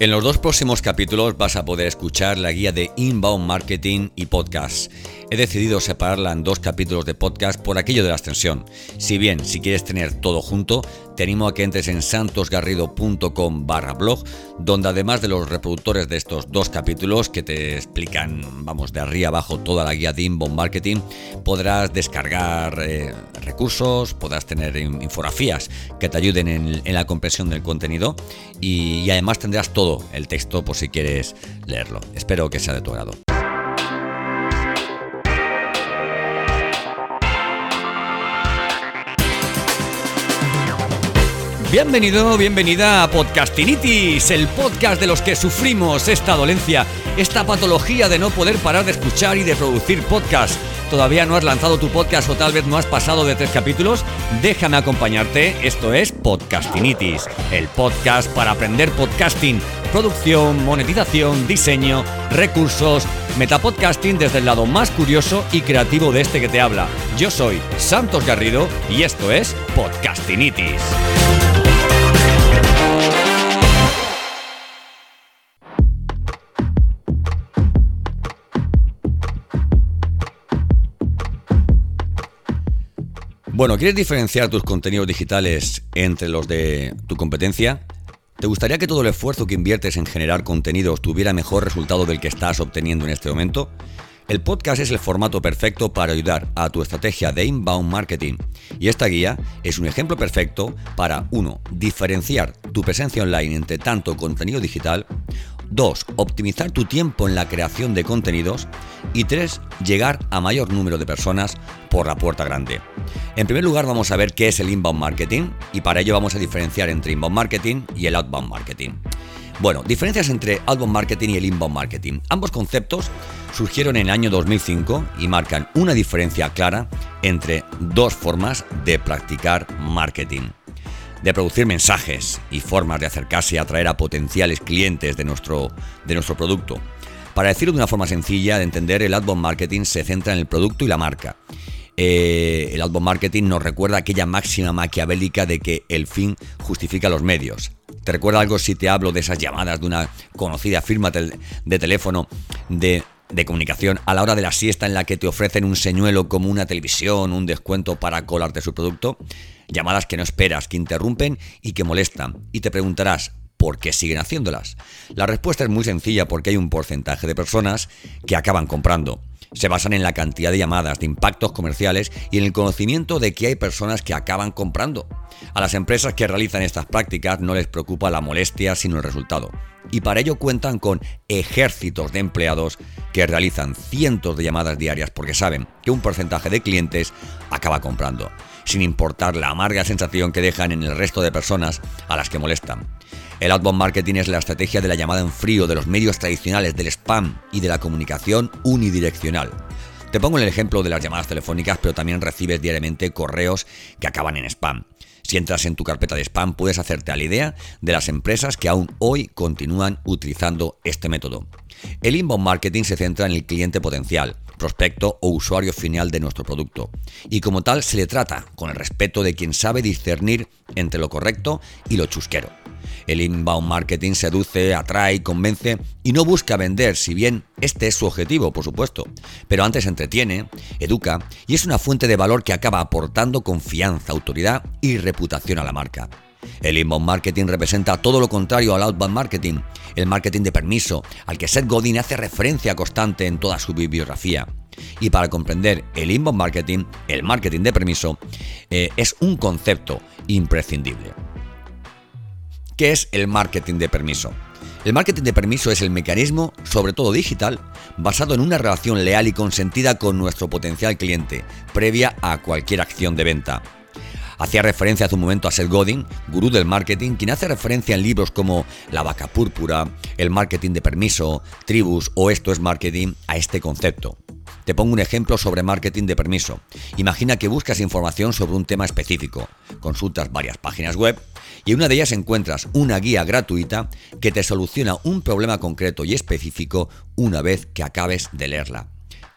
En los dos próximos capítulos vas a poder escuchar la guía de Inbound Marketing y Podcast. He decidido separarla en dos capítulos de podcast por aquello de la extensión. Si bien, si quieres tener todo junto, te animo a que entres en santosgarrido.com barra blog, donde además de los reproductores de estos dos capítulos que te explican, vamos, de arriba abajo toda la guía de Inbound Marketing, podrás descargar eh, recursos, podrás tener infografías que te ayuden en, la compresión del contenido y además tendrás todo el texto por si quieres leerlo. Espero que sea de tu agrado. Bienvenido, bienvenida a Podcastinitis, el podcast de los que sufrimos esta dolencia, esta patología de no poder parar de escuchar y de producir podcast. ¿Todavía no has lanzado tu podcast o tal vez no has pasado de tres capítulos? Déjame acompañarte, esto es Podcastinitis, el podcast para aprender podcasting, producción, monetización, diseño, recursos, metapodcasting desde el lado más curioso y creativo de este que te habla. Yo soy Santos Garrido y esto es Podcastinitis. Bueno, ¿quieres diferenciar tus contenidos digitales entre los de tu competencia? ¿Te gustaría que todo el esfuerzo que inviertes en generar contenidos tuviera mejor resultado del que estás obteniendo en este momento? El podcast es el formato perfecto para ayudar a tu estrategia de inbound marketing y esta guía es un ejemplo perfecto para 1. Diferenciar tu presencia online entre tanto contenido digital 2. Optimizar tu tiempo en la creación de contenidos. Y 3. Llegar a mayor número de personas por la puerta grande. En primer lugar vamos a ver qué es el inbound marketing y para ello vamos a diferenciar entre inbound marketing y el outbound marketing. Bueno, diferencias entre outbound marketing y el inbound marketing. Ambos conceptos surgieron en el año 2005 y marcan una diferencia clara entre dos formas de practicar marketing de producir mensajes y formas de acercarse y atraer a potenciales clientes de nuestro, de nuestro producto. Para decirlo de una forma sencilla de entender, el outbound marketing se centra en el producto y la marca. Eh, el outbound marketing nos recuerda aquella máxima maquiavélica de que el fin justifica los medios. ¿Te recuerda algo si te hablo de esas llamadas de una conocida firma de teléfono de, de comunicación a la hora de la siesta en la que te ofrecen un señuelo como una televisión, un descuento para colarte su producto? llamadas que no esperas, que interrumpen y que molestan. Y te preguntarás, ¿por qué siguen haciéndolas? La respuesta es muy sencilla porque hay un porcentaje de personas que acaban comprando. Se basan en la cantidad de llamadas, de impactos comerciales y en el conocimiento de que hay personas que acaban comprando. A las empresas que realizan estas prácticas no les preocupa la molestia, sino el resultado. Y para ello cuentan con ejércitos de empleados que realizan cientos de llamadas diarias porque saben que un porcentaje de clientes acaba comprando sin importar la amarga sensación que dejan en el resto de personas a las que molestan. El outbound marketing es la estrategia de la llamada en frío, de los medios tradicionales, del spam y de la comunicación unidireccional. Te pongo el ejemplo de las llamadas telefónicas, pero también recibes diariamente correos que acaban en spam. Si entras en tu carpeta de spam puedes hacerte a la idea de las empresas que aún hoy continúan utilizando este método. El inbound marketing se centra en el cliente potencial, prospecto o usuario final de nuestro producto. Y como tal se le trata con el respeto de quien sabe discernir entre lo correcto y lo chusquero. El inbound marketing seduce, atrae, convence y no busca vender, si bien este es su objetivo, por supuesto. Pero antes entretiene, educa y es una fuente de valor que acaba aportando confianza, autoridad y reputación a la marca. El inbound marketing representa todo lo contrario al outbound marketing, el marketing de permiso, al que Seth Godin hace referencia constante en toda su bibliografía. Y para comprender el inbound marketing, el marketing de permiso, eh, es un concepto imprescindible. ¿Qué es el marketing de permiso? El marketing de permiso es el mecanismo, sobre todo digital, basado en una relación leal y consentida con nuestro potencial cliente, previa a cualquier acción de venta. Hacía referencia hace un momento a Seth Godin, gurú del marketing, quien hace referencia en libros como La vaca púrpura, El marketing de permiso, Tribus o Esto es marketing a este concepto. Te pongo un ejemplo sobre marketing de permiso. Imagina que buscas información sobre un tema específico, consultas varias páginas web y en una de ellas encuentras una guía gratuita que te soluciona un problema concreto y específico una vez que acabes de leerla.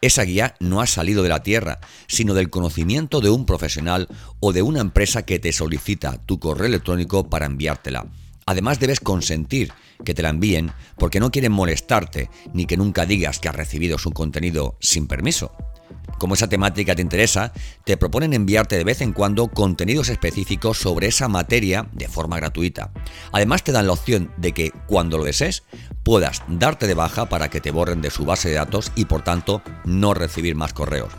Esa guía no ha salido de la tierra, sino del conocimiento de un profesional o de una empresa que te solicita tu correo electrónico para enviártela. Además debes consentir que te la envíen porque no quieren molestarte ni que nunca digas que has recibido su contenido sin permiso. Como esa temática te interesa, te proponen enviarte de vez en cuando contenidos específicos sobre esa materia de forma gratuita. Además te dan la opción de que cuando lo desees puedas darte de baja para que te borren de su base de datos y por tanto no recibir más correos.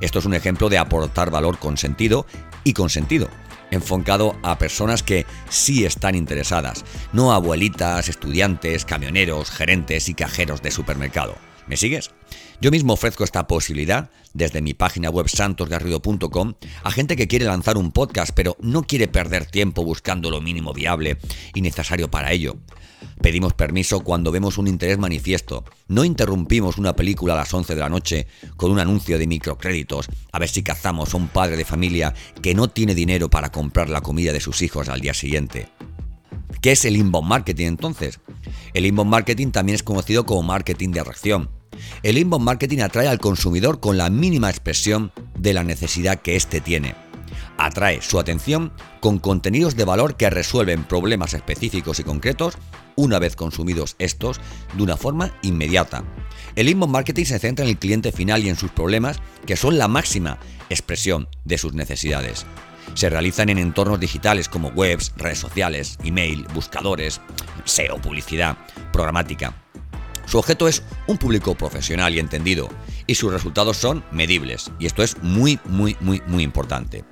Esto es un ejemplo de aportar valor con sentido y con sentido enfocado a personas que sí están interesadas, no a abuelitas, estudiantes, camioneros, gerentes y cajeros de supermercado. ¿Me sigues? Yo mismo ofrezco esta posibilidad desde mi página web santosgarrido.com a gente que quiere lanzar un podcast pero no quiere perder tiempo buscando lo mínimo viable y necesario para ello. Pedimos permiso cuando vemos un interés manifiesto. No interrumpimos una película a las 11 de la noche con un anuncio de microcréditos a ver si cazamos a un padre de familia que no tiene dinero para comprar la comida de sus hijos al día siguiente. ¿Qué es el inbound marketing entonces? El inbound marketing también es conocido como marketing de reacción. El inbound marketing atrae al consumidor con la mínima expresión de la necesidad que éste tiene. Atrae su atención con contenidos de valor que resuelven problemas específicos y concretos una vez consumidos estos de una forma inmediata. El inbound marketing se centra en el cliente final y en sus problemas que son la máxima expresión de sus necesidades. Se realizan en entornos digitales como webs, redes sociales, email, buscadores, SEO, publicidad, programática. Su objeto es un público profesional y entendido, y sus resultados son medibles, y esto es muy, muy, muy, muy importante.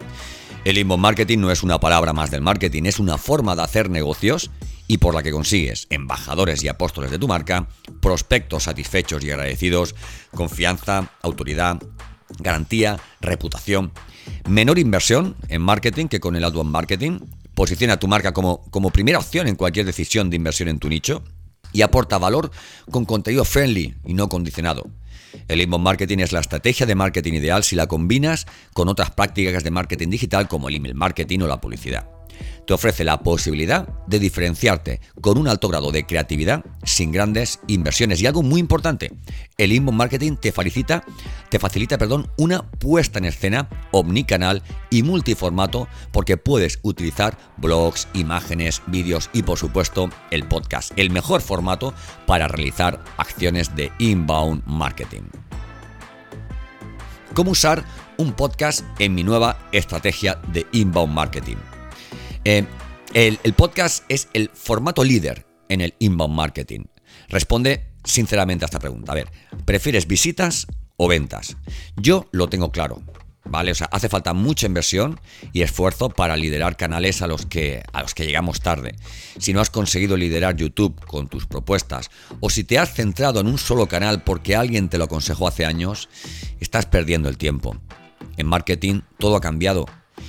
El inbound marketing no es una palabra más del marketing, es una forma de hacer negocios y por la que consigues embajadores y apóstoles de tu marca, prospectos satisfechos y agradecidos, confianza, autoridad, garantía, reputación, menor inversión en marketing que con el outbound marketing, posiciona tu marca como, como primera opción en cualquier decisión de inversión en tu nicho, y aporta valor con contenido friendly y no condicionado. El inbound marketing es la estrategia de marketing ideal si la combinas con otras prácticas de marketing digital como el email marketing o la publicidad te ofrece la posibilidad de diferenciarte con un alto grado de creatividad sin grandes inversiones. Y algo muy importante, el inbound marketing te facilita, te facilita perdón, una puesta en escena omnicanal y multiformato porque puedes utilizar blogs, imágenes, vídeos y por supuesto el podcast, el mejor formato para realizar acciones de inbound marketing. ¿Cómo usar un podcast en mi nueva estrategia de inbound marketing? Eh, el, el podcast es el formato líder en el inbound marketing. Responde sinceramente a esta pregunta. A ver, ¿prefieres visitas o ventas? Yo lo tengo claro. ¿Vale? O sea, hace falta mucha inversión y esfuerzo para liderar canales a los que a los que llegamos tarde. Si no has conseguido liderar YouTube con tus propuestas o si te has centrado en un solo canal porque alguien te lo aconsejó hace años, estás perdiendo el tiempo. En marketing todo ha cambiado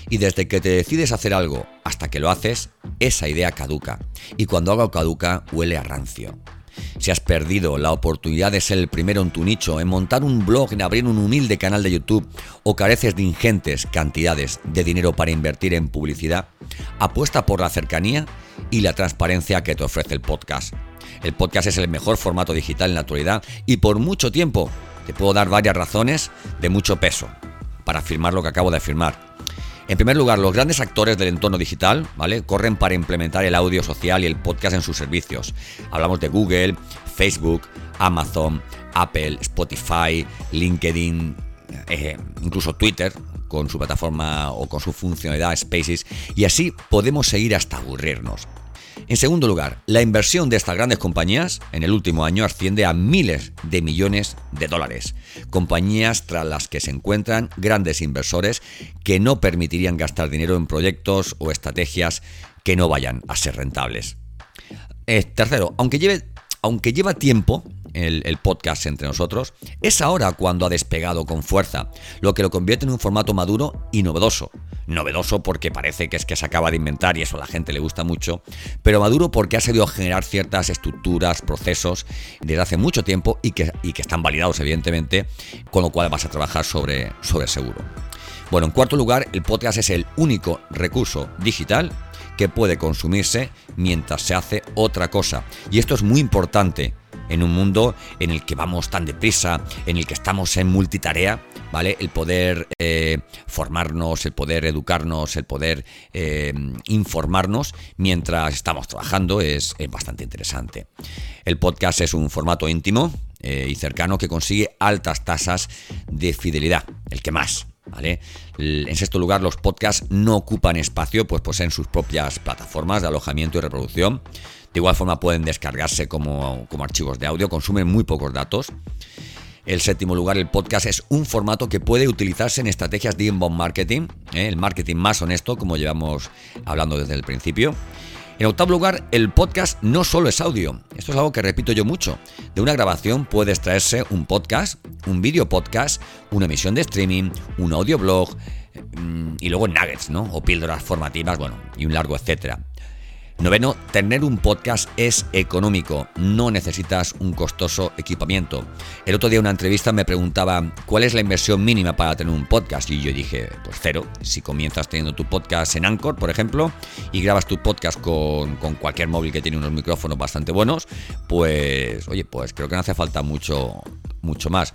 y desde que te decides hacer algo hasta que lo haces, esa idea caduca. Y cuando algo caduca, huele a rancio. Si has perdido la oportunidad de ser el primero en tu nicho, en montar un blog, en abrir un humilde canal de YouTube o careces de ingentes cantidades de dinero para invertir en publicidad, apuesta por la cercanía y la transparencia que te ofrece el podcast. El podcast es el mejor formato digital en la actualidad y por mucho tiempo te puedo dar varias razones de mucho peso para afirmar lo que acabo de afirmar. En primer lugar, los grandes actores del entorno digital, ¿vale? Corren para implementar el audio social y el podcast en sus servicios. Hablamos de Google, Facebook, Amazon, Apple, Spotify, LinkedIn, eh, incluso Twitter con su plataforma o con su funcionalidad Spaces y así podemos seguir hasta aburrirnos. En segundo lugar, la inversión de estas grandes compañías en el último año asciende a miles de millones de dólares. Compañías tras las que se encuentran grandes inversores que no permitirían gastar dinero en proyectos o estrategias que no vayan a ser rentables. Eh, tercero, aunque lleve aunque lleva tiempo el, podcast entre nosotros, es ahora cuando ha despegado con fuerza, lo que lo convierte en un formato maduro y novedoso. Novedoso porque parece que es que se acaba de inventar y eso a la gente le gusta mucho, pero maduro porque ha sabido generar ciertas estructuras, procesos desde hace mucho tiempo y que, y que están validados evidentemente, con lo cual vas a trabajar sobre, sobre seguro. Bueno, en cuarto lugar, el podcast es el único recurso digital que puede consumirse mientras se hace otra cosa. Y esto es muy importante en un mundo en el que vamos tan deprisa, en el que estamos en multitarea, ¿vale? El poder eh, formarnos, el poder educarnos, el poder eh, informarnos mientras estamos trabajando es, bastante interesante. El podcast es un formato íntimo eh, y cercano que consigue altas tasas de fidelidad, el que más. ¿Vale? En sexto lugar, los podcasts no ocupan espacio, pues poseen sus propias plataformas de alojamiento y reproducción. De igual forma pueden descargarse como, como archivos de audio, consumen muy pocos datos. El séptimo lugar, el podcast es un formato que puede utilizarse en estrategias de inbound marketing, ¿eh? el marketing más honesto, como llevamos hablando desde el principio. En octavo lugar, el podcast no solo es audio. Esto es algo que repito yo mucho. De una grabación puede extraerse un podcast, un video podcast, una emisión de streaming, un audioblog mm, y luego nuggets, ¿no? O píldoras formativas, bueno, y un largo etcétera. Noveno, tener un podcast es económico, no necesitas un costoso equipamiento. El otro día una entrevista me preguntaba cuál es la inversión mínima para tener un podcast y yo dije, pues cero. Si comienzas teniendo tu podcast en Anchor, por ejemplo, y grabas tu podcast con, con cualquier móvil que tiene unos micrófonos bastante buenos, pues oye, pues creo que no hace falta mucho, mucho más.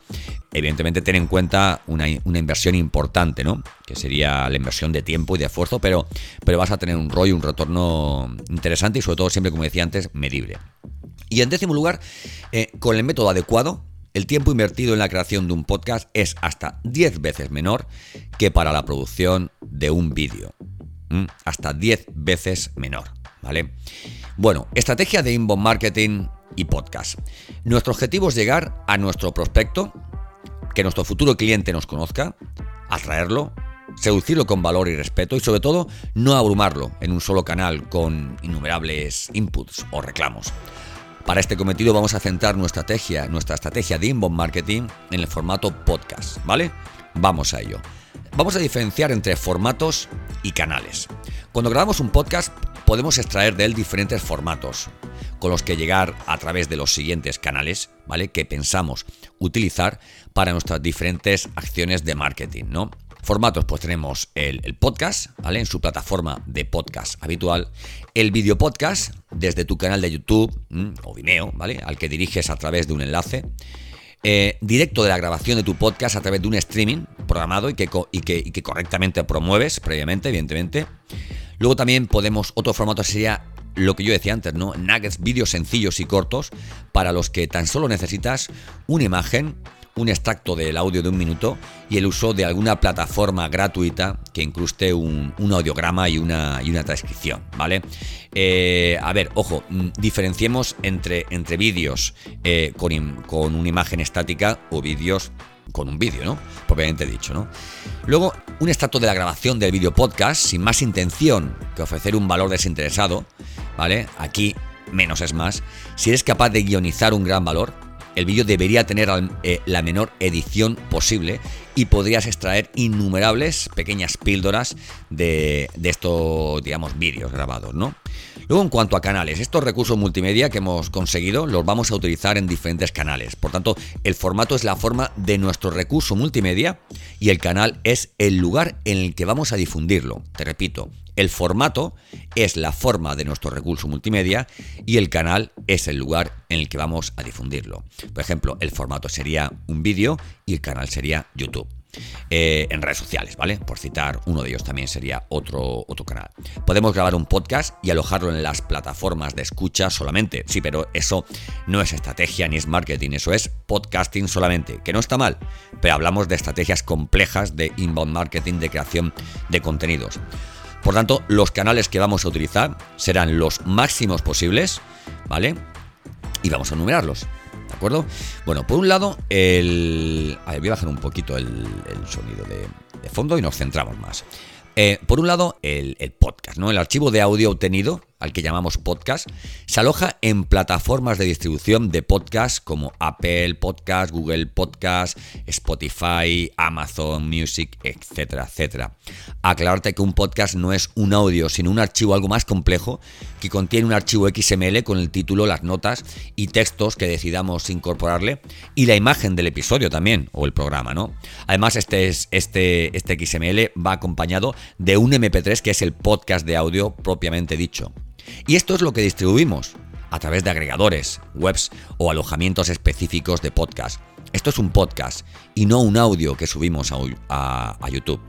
Evidentemente, ten en cuenta una, inversión importante, ¿no? Que sería la inversión de tiempo y de esfuerzo, pero, pero vas a tener un rollo, un retorno interesante y sobre todo, siempre, como decía antes, medible. Y en décimo lugar, eh, con el método adecuado, el tiempo invertido en la creación de un podcast es hasta 10 veces menor que para la producción de un vídeo. Hasta 10 veces menor, ¿vale? Bueno, estrategia de inbound marketing y podcast. Nuestro objetivo es llegar a nuestro prospecto, que nuestro futuro cliente nos conozca, atraerlo, seducirlo con valor y respeto y sobre todo no abrumarlo en un solo canal con innumerables inputs o reclamos. Para este cometido vamos a centrar nuestra estrategia, nuestra estrategia de inbound marketing en el formato podcast, ¿vale? Vamos a ello. Vamos a diferenciar entre formatos y canales. Cuando grabamos un podcast podemos extraer de él diferentes formatos con los que llegar a través de los siguientes canales, ¿vale? Que pensamos utilizar para nuestras diferentes acciones de marketing, ¿no? Formatos, pues tenemos el, podcast, ¿vale? En su plataforma de podcast habitual, el video podcast desde tu canal de YouTube o Vimeo, ¿vale? Al que diriges a través de un enlace. Eh, directo de la grabación de tu podcast a través de un streaming programado y que, y que correctamente promueves previamente, evidentemente. Luego también podemos, otro formato sería lo que yo decía antes, ¿no? Nuggets, vídeos sencillos y cortos para los que tan solo necesitas una imagen, un extracto del audio de un minuto y el uso de alguna plataforma gratuita que incruste un, audiograma y una, y una transcripción, ¿vale? Eh, a ver, ojo, mm, diferenciemos entre, entre vídeos eh, con, con una imagen estática o vídeos con un vídeo, ¿no? Propiamente dicho, ¿no? Luego, un extracto de la grabación del vídeo podcast, sin más intención que ofrecer un valor desinteresado, ¿vale? Aquí menos es más. Si eres capaz de guionizar un gran valor, el vídeo debería tener eh, la menor edición posible y podrías extraer innumerables pequeñas píldoras de, de estos, digamos, vídeos grabados, ¿no? Luego, en cuanto a canales, estos recursos multimedia que hemos conseguido los vamos a utilizar en diferentes canales. Por tanto, el formato es la forma de nuestro recurso multimedia y el canal es el lugar en el que vamos a difundirlo. Te repito, el formato es la forma de nuestro recurso multimedia y el canal es el lugar en el que vamos a difundirlo. Por ejemplo, el formato sería un vídeo y el canal sería YouTube. Eh, en redes sociales, ¿vale? Por citar uno de ellos también sería otro, otro canal. Podemos grabar un podcast y alojarlo en las plataformas de escucha solamente. Sí, pero eso no es estrategia ni es marketing, eso es podcasting solamente, que no está mal, pero hablamos de estrategias complejas de inbound marketing, de creación de contenidos. Por tanto, los canales que vamos a utilizar serán los máximos posibles, ¿vale? Y vamos a numerarlos. ¿De acuerdo? Bueno, por un lado, el. A ver, voy a bajar un poquito el, sonido de, fondo y nos centramos más. Eh, por un lado, el, podcast, ¿no? El archivo de audio obtenido al que llamamos podcast, se aloja en plataformas de distribución de podcast como Apple Podcast, Google Podcast, Spotify, Amazon Music, etcétera, etcétera. Aclararte que un podcast no es un audio, sino un archivo algo más complejo que contiene un archivo XML con el título, las notas y textos que decidamos incorporarle y la imagen del episodio también o el programa, ¿no? Además este es este este XML va acompañado de un MP3 que es el podcast de audio propiamente dicho. Y esto es lo que distribuimos. a través de agregadores, webs o alojamientos específicos de podcast. Esto es un podcast y no un audio que subimos a, YouTube.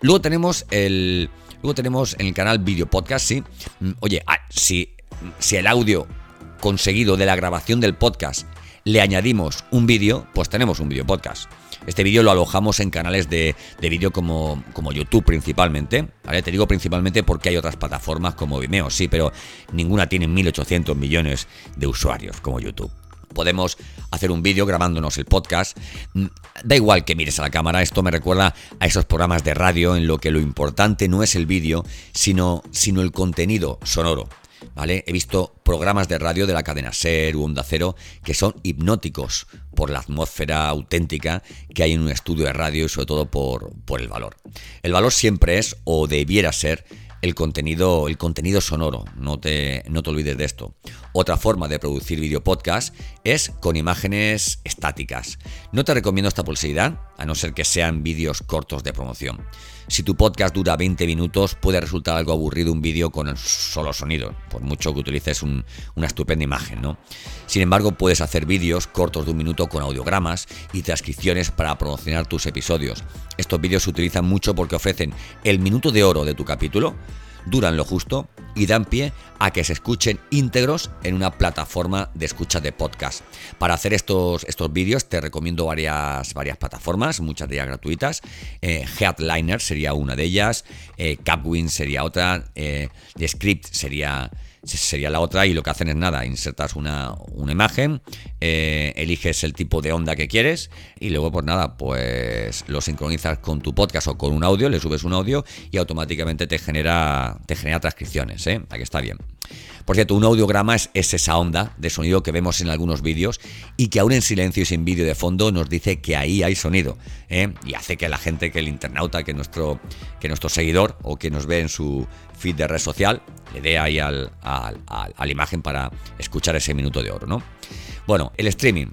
Luego tenemos el. Luego tenemos en el canal Video Podcast, sí. Mm, oye, ah, si, si el audio conseguido de la grabación del podcast le añadimos un vídeo, pues tenemos un video podcast. Este vídeo lo alojamos en canales de, vídeo como, como, YouTube principalmente. Te digo principalmente porque hay otras plataformas como Vimeo, sí, pero ninguna tiene 1800 millones de usuarios como YouTube podemos hacer un vídeo grabándonos el podcast. Mm, da igual que mires a la cámara, esto me recuerda a esos programas de radio en lo que lo importante no es el vídeo, sino, sino el contenido sonoro. He visto programas de radio de la cadena SER u Onda Cero que son hipnóticos por la atmósfera auténtica que hay en un estudio de radio y sobre todo por, por el valor. El valor siempre es, o debiera ser, el contenido, el contenido sonoro, no te, no te olvides de esto. Otra forma de producir video podcast es con imágenes estáticas. No te recomiendo esta posibilidad, a no ser que sean vídeos cortos de promoción. Si tu podcast dura 20 minutos, puede resultar algo aburrido un vídeo con solo sonido, por mucho que utilices una estupenda imagen, ¿no? Sin embargo, puedes hacer vídeos cortos de un minuto con audiogramas y transcripciones para promocionar tus episodios. Estos vídeos se utilizan mucho porque ofrecen el minuto de oro de tu capítulo, duran lo justo y dan pie a que se escuchen íntegros en una plataforma de escucha de podcast. Para hacer estos, estos vídeos te recomiendo varias, varias plataformas, muchas de ellas gratuitas. Eh, Headliner sería una de ellas, eh, Capwin sería otra, eh, Script sería sería la otra y lo que hacen es nada, insertas una, imagen, eh, eliges el tipo de onda que quieres y luego pues nada, pues lo sincronizas con tu podcast o con un audio, le subes un audio y automáticamente te genera, te genera transcripciones, ¿eh? Aquí está bien. Por cierto, un audiograma es, esa onda de sonido que vemos en algunos vídeos y que aún en silencio y sin vídeo de fondo nos dice que ahí hay sonido. ¿eh? Y hace que la gente, que el internauta, que nuestro, que nuestro seguidor o que nos ve en su feed de red social, le dé ahí al, a la imagen para escuchar ese minuto de oro. ¿no? Bueno, el streaming.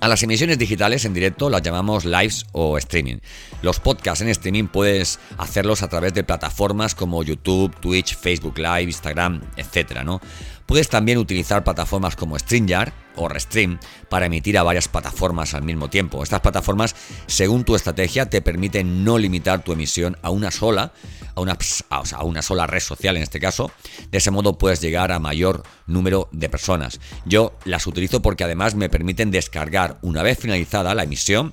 A las emisiones digitales en directo las llamamos lives o streaming. Los podcasts en streaming puedes hacerlos a través de plataformas como YouTube, Twitch, Facebook Live, Instagram, etc. ¿no? Puedes también utilizar plataformas como StreamYard o Restream para emitir a varias plataformas al mismo tiempo. Estas plataformas, según tu estrategia, te permiten no limitar tu emisión a una sola, a una, a una sola red social en este caso. De ese modo puedes llegar a mayor número de personas. Yo las utilizo porque además me permiten descargar una vez finalizada la emisión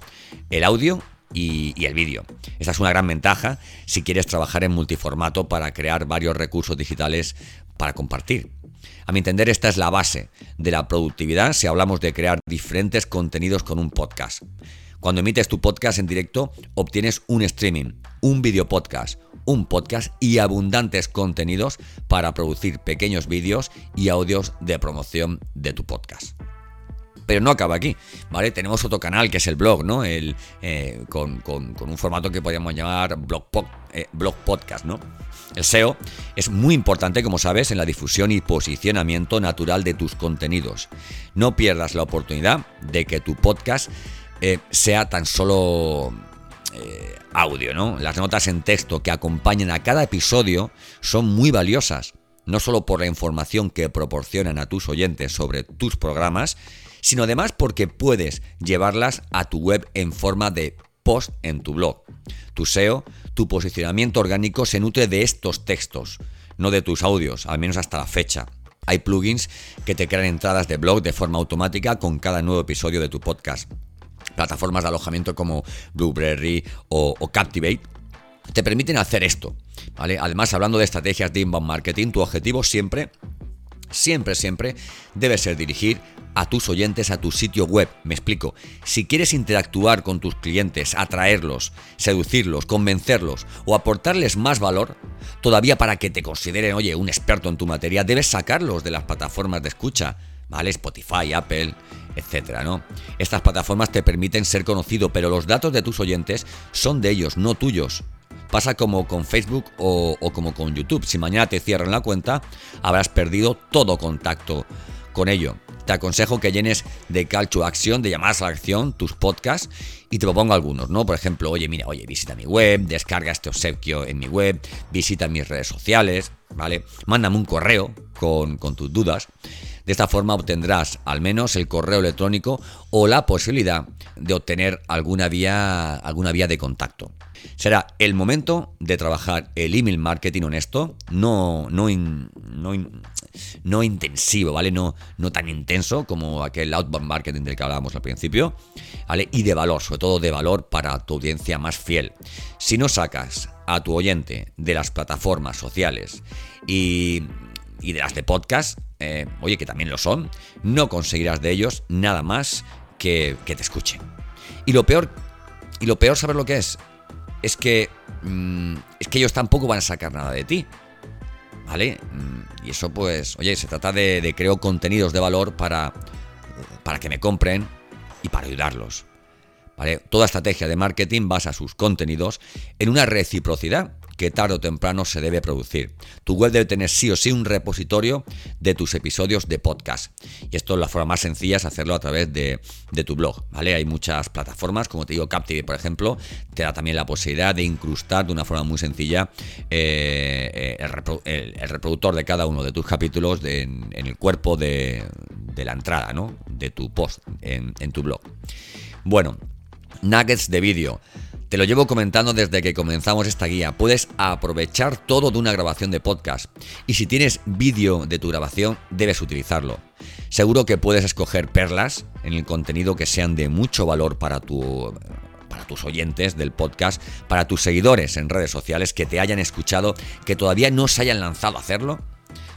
el audio y, y, el vídeo. Esta es una gran ventaja si quieres trabajar en multiformato para crear varios recursos digitales para compartir. A mi entender, esta es la base de la productividad si hablamos de crear diferentes contenidos con un podcast. Cuando emites tu podcast en directo, obtienes un streaming, un video podcast, un podcast y abundantes contenidos para producir pequeños vídeos y audios de promoción de tu podcast. Pero no acaba aquí, ¿vale? Tenemos otro canal que es el blog, ¿no? El, eh, con, un formato que podríamos llamar blog, eh, blog podcast, ¿no? El SEO es muy importante, como sabes, en la difusión y posicionamiento natural de tus contenidos. No pierdas la oportunidad de que tu podcast eh, sea tan solo audio, ¿no? Las notas en texto que acompañan a cada episodio son muy valiosas, no solo por la información que proporcionan a tus oyentes sobre tus programas, sino además porque puedes llevarlas a tu web en forma de post en tu blog. Tu SEO tu posicionamiento orgánico se nutre de estos textos, no de tus audios, al menos hasta la fecha. Hay plugins que te crean entradas de blog de forma automática con cada nuevo episodio de tu podcast. Plataformas de alojamiento como Blueberry o, Captivate te permiten hacer esto. ¿vale? Además, hablando de estrategias de inbound marketing, tu objetivo siempre, siempre, siempre debe ser dirigir a tus oyentes a tu sitio web. Me explico. Si quieres interactuar con tus clientes, atraerlos, seducirlos, convencerlos o aportarles más valor, todavía para que te consideren, oye, un experto en tu materia, debes sacarlos de las plataformas de escucha, ¿vale? Spotify, Apple, etcétera, ¿no? Estas plataformas te permiten ser conocido, pero los datos de tus oyentes son de ellos, no tuyos. Pasa como con Facebook o, como con YouTube. Si mañana te cierran la cuenta, habrás perdido todo contacto con ello. Te aconsejo que llenes de call to action, de llamadas a la acción, tus podcasts y te propongo algunos, ¿no? Por ejemplo, oye, mira, oye, visita mi web, descarga este obsequio en mi web, visita mis redes sociales, ¿vale? Mándame un correo con, tus dudas. De esta forma obtendrás al menos el correo electrónico o la posibilidad de obtener alguna vía, alguna vía de contacto. Será el momento de trabajar el email marketing honesto, no, no, no, intensivo, ¿vale? No, no tan intenso como aquel outbound marketing del que hablábamos al principio, ¿vale? Y de valor, sobre todo de valor para tu audiencia más fiel. Si no sacas a tu oyente de las plataformas sociales y, de las de podcast, eh, oye, que también lo son, no conseguirás de ellos nada más que, que te escuchen. Y lo peor, y lo peor, ¿sabes lo que es? Es que, mm, es que ellos tampoco van a sacar nada de ti. ¿Vale? Mm, y eso pues, oye, se trata de, de creo contenidos de valor para, para que me compren y para ayudarlos. ¿Vale? Toda estrategia de marketing basa sus contenidos en una reciprocidad que tarde o temprano se debe producir. Tu web debe tener sí o sí un repositorio de tus episodios de podcast. Y esto la forma más sencilla es hacerlo a través de, tu blog. ¿vale? Hay muchas plataformas, como te digo, Captivate, por ejemplo, te da también la posibilidad de incrustar de una forma muy sencilla eh, el, reproductor de cada uno de tus capítulos en, el cuerpo de, la entrada, ¿no? De tu post en, en tu blog. Bueno, nuggets de vídeo. Te lo llevo comentando desde que comenzamos esta guía. Puedes aprovechar todo de una grabación de podcast. Y si tienes vídeo de tu grabación, debes utilizarlo. Seguro que puedes escoger perlas en el contenido que sean de mucho valor para tu para tus oyentes del podcast, para tus seguidores en redes sociales que te hayan escuchado, que todavía no se hayan lanzado a hacerlo.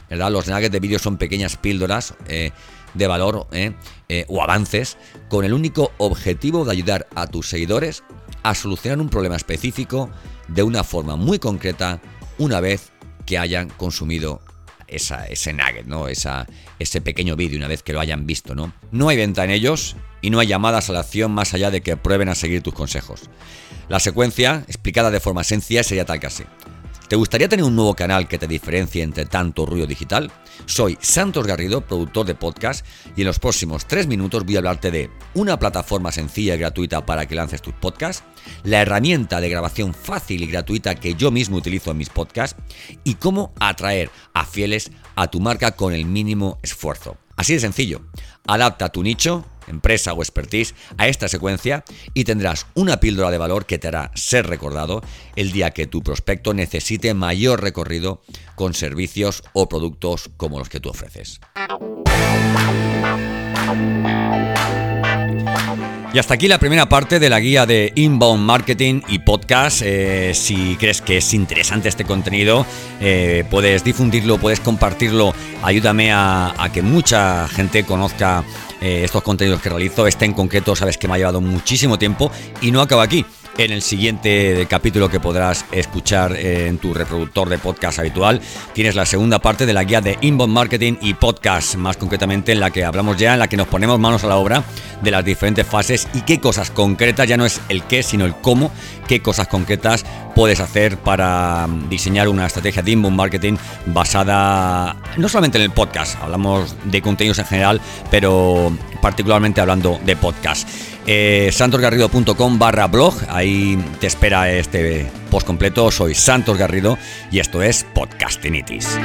¿verdad? Los nuggets de vídeo son pequeñas píldoras eh, de valor eh, eh, o avances con el único objetivo de ayudar a tus seguidores a solucionar un problema específico de una forma muy concreta una vez que hayan consumido esa, ese nugget, ¿no? Esa, ese pequeño vídeo una vez que lo hayan visto. ¿no? no hay venta en ellos y no hay llamadas a la acción más allá de que prueben a seguir tus consejos. La secuencia, explicada de forma sencilla, sería tal que así. ¿Te gustaría tener un nuevo canal que te diferencie entre tanto ruido digital? Soy Santos Garrido, productor de podcast, y en los próximos tres minutos voy a hablarte de una plataforma sencilla y gratuita para que lances tus podcasts, la herramienta de grabación fácil y gratuita que yo mismo utilizo en mis podcasts, y cómo atraer a fieles a tu marca con el mínimo esfuerzo. Así de sencillo. Adapta tu nicho empresa o expertise a esta secuencia y tendrás una píldora de valor que te hará ser recordado el día que tu prospecto necesite mayor recorrido con servicios o productos como los que tú ofreces. Y hasta aquí la primera parte de la guía de Inbound Marketing y Podcast. Eh, si crees que es interesante este contenido, eh, puedes difundirlo, puedes compartirlo. Ayúdame a, que mucha gente conozca eh, estos contenidos que realizo. Este en concreto sabes que me ha llevado muchísimo tiempo y no acaba aquí. En el siguiente capítulo que podrás escuchar en tu reproductor de podcast habitual, tienes la segunda parte de la guía de Inbound Marketing y Podcast, más concretamente en la que hablamos ya, en la que nos ponemos manos a la obra de las diferentes fases y qué cosas concretas, ya no es el qué, sino el cómo, qué cosas concretas puedes hacer para mm, diseñar una estrategia de inbound marketing basada no solamente en el podcast, hablamos de contenidos en general, pero particularmente hablando de podcast. Eh, santosgarrido.com barra blog, ahí te espera este post completo. Soy Santos Garrido y esto es Podcastinitis.